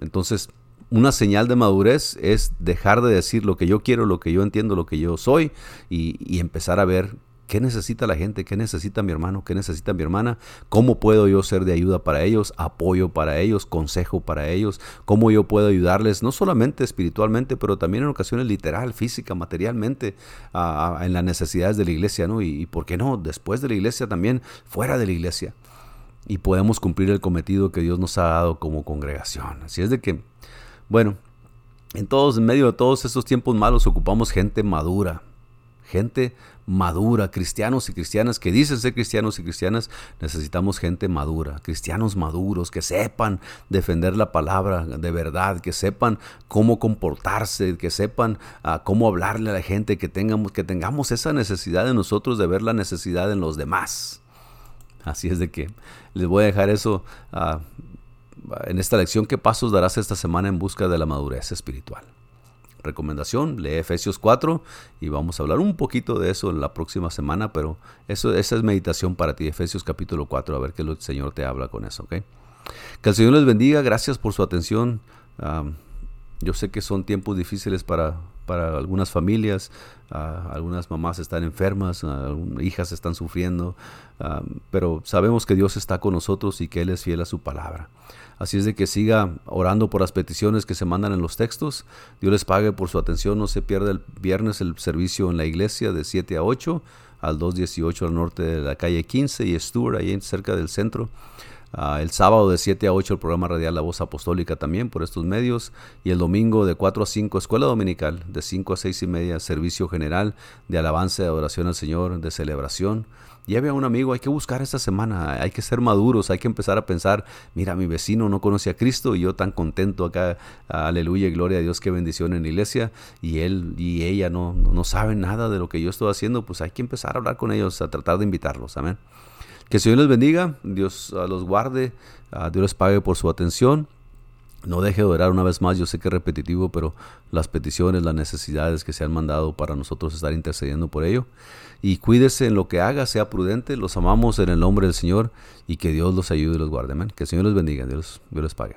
Speaker 1: Entonces, una señal de madurez es dejar de decir lo que yo quiero, lo que yo entiendo, lo que yo soy y, y empezar a ver ¿Qué necesita la gente? ¿Qué necesita mi hermano? ¿Qué necesita mi hermana? ¿Cómo puedo yo ser de ayuda para ellos? Apoyo para ellos, consejo para ellos. ¿Cómo yo puedo ayudarles? No solamente espiritualmente, pero también en ocasiones literal, física, materialmente, en las necesidades de la iglesia, ¿no? Y, ¿por qué no? Después de la iglesia también, fuera de la iglesia. Y podemos cumplir el cometido que Dios nos ha dado como congregación. Así es de que, bueno, en todos, en medio de todos estos tiempos malos, ocupamos gente madura, gente madura, cristianos y cristianas que dicen ser cristianos y cristianas, necesitamos gente madura, cristianos maduros que sepan defender la palabra de verdad, que sepan cómo comportarse, que sepan ah, cómo hablarle a la gente, que tengamos, que tengamos esa necesidad de nosotros de ver la necesidad en los demás. Así es de que les voy a dejar eso ah, en esta lección. ¿Qué pasos darás esta semana en busca de la madurez espiritual? Recomendación, lee Efesios 4 y vamos a hablar un poquito de eso en la próxima semana, pero eso, esa es meditación para ti, Efesios capítulo 4, a ver qué el Señor te habla con eso, ¿ok? Que el Señor les bendiga, gracias por su atención. Yo sé que son tiempos difíciles para, para algunas familias, ah, algunas mamás están enfermas, ah, hijas están sufriendo, ah, pero sabemos que Dios está con nosotros y que Él es fiel a su palabra. Así es de que siga orando por las peticiones que se mandan en los textos. Dios les pague por su atención. No se pierda el viernes el servicio en la iglesia de 7 a 8 al 218 al norte de la calle 15 y Stewart, ahí cerca del centro. Ah, el sábado de 7 a 8 el programa radial La Voz Apostólica también por estos medios. Y el domingo de 4 a 5 Escuela Dominical. De 5 a 6 y media Servicio General de Alabanza, de Adoración al Señor, de Celebración. Lleve a un amigo, hay que buscar esta semana, hay que ser maduros, hay que empezar a pensar, mira, mi vecino no conoce a Cristo y yo tan contento acá, aleluya, gloria a Dios, qué bendición en la iglesia, y él y ella no, no saben nada de lo que yo estoy haciendo, pues hay que empezar a hablar con ellos, a tratar de invitarlos, amén. Que Señor les bendiga, Dios los guarde, Dios les pague por su atención. No deje de orar una vez más, yo sé que es repetitivo, pero las peticiones, las necesidades que se han mandado para nosotros estar intercediendo por ello. Y cuídese en lo que haga, sea prudente, los amamos en el nombre del Señor y que Dios los ayude y los guarde. Que el Señor los bendiga, Dios, Dios les pague.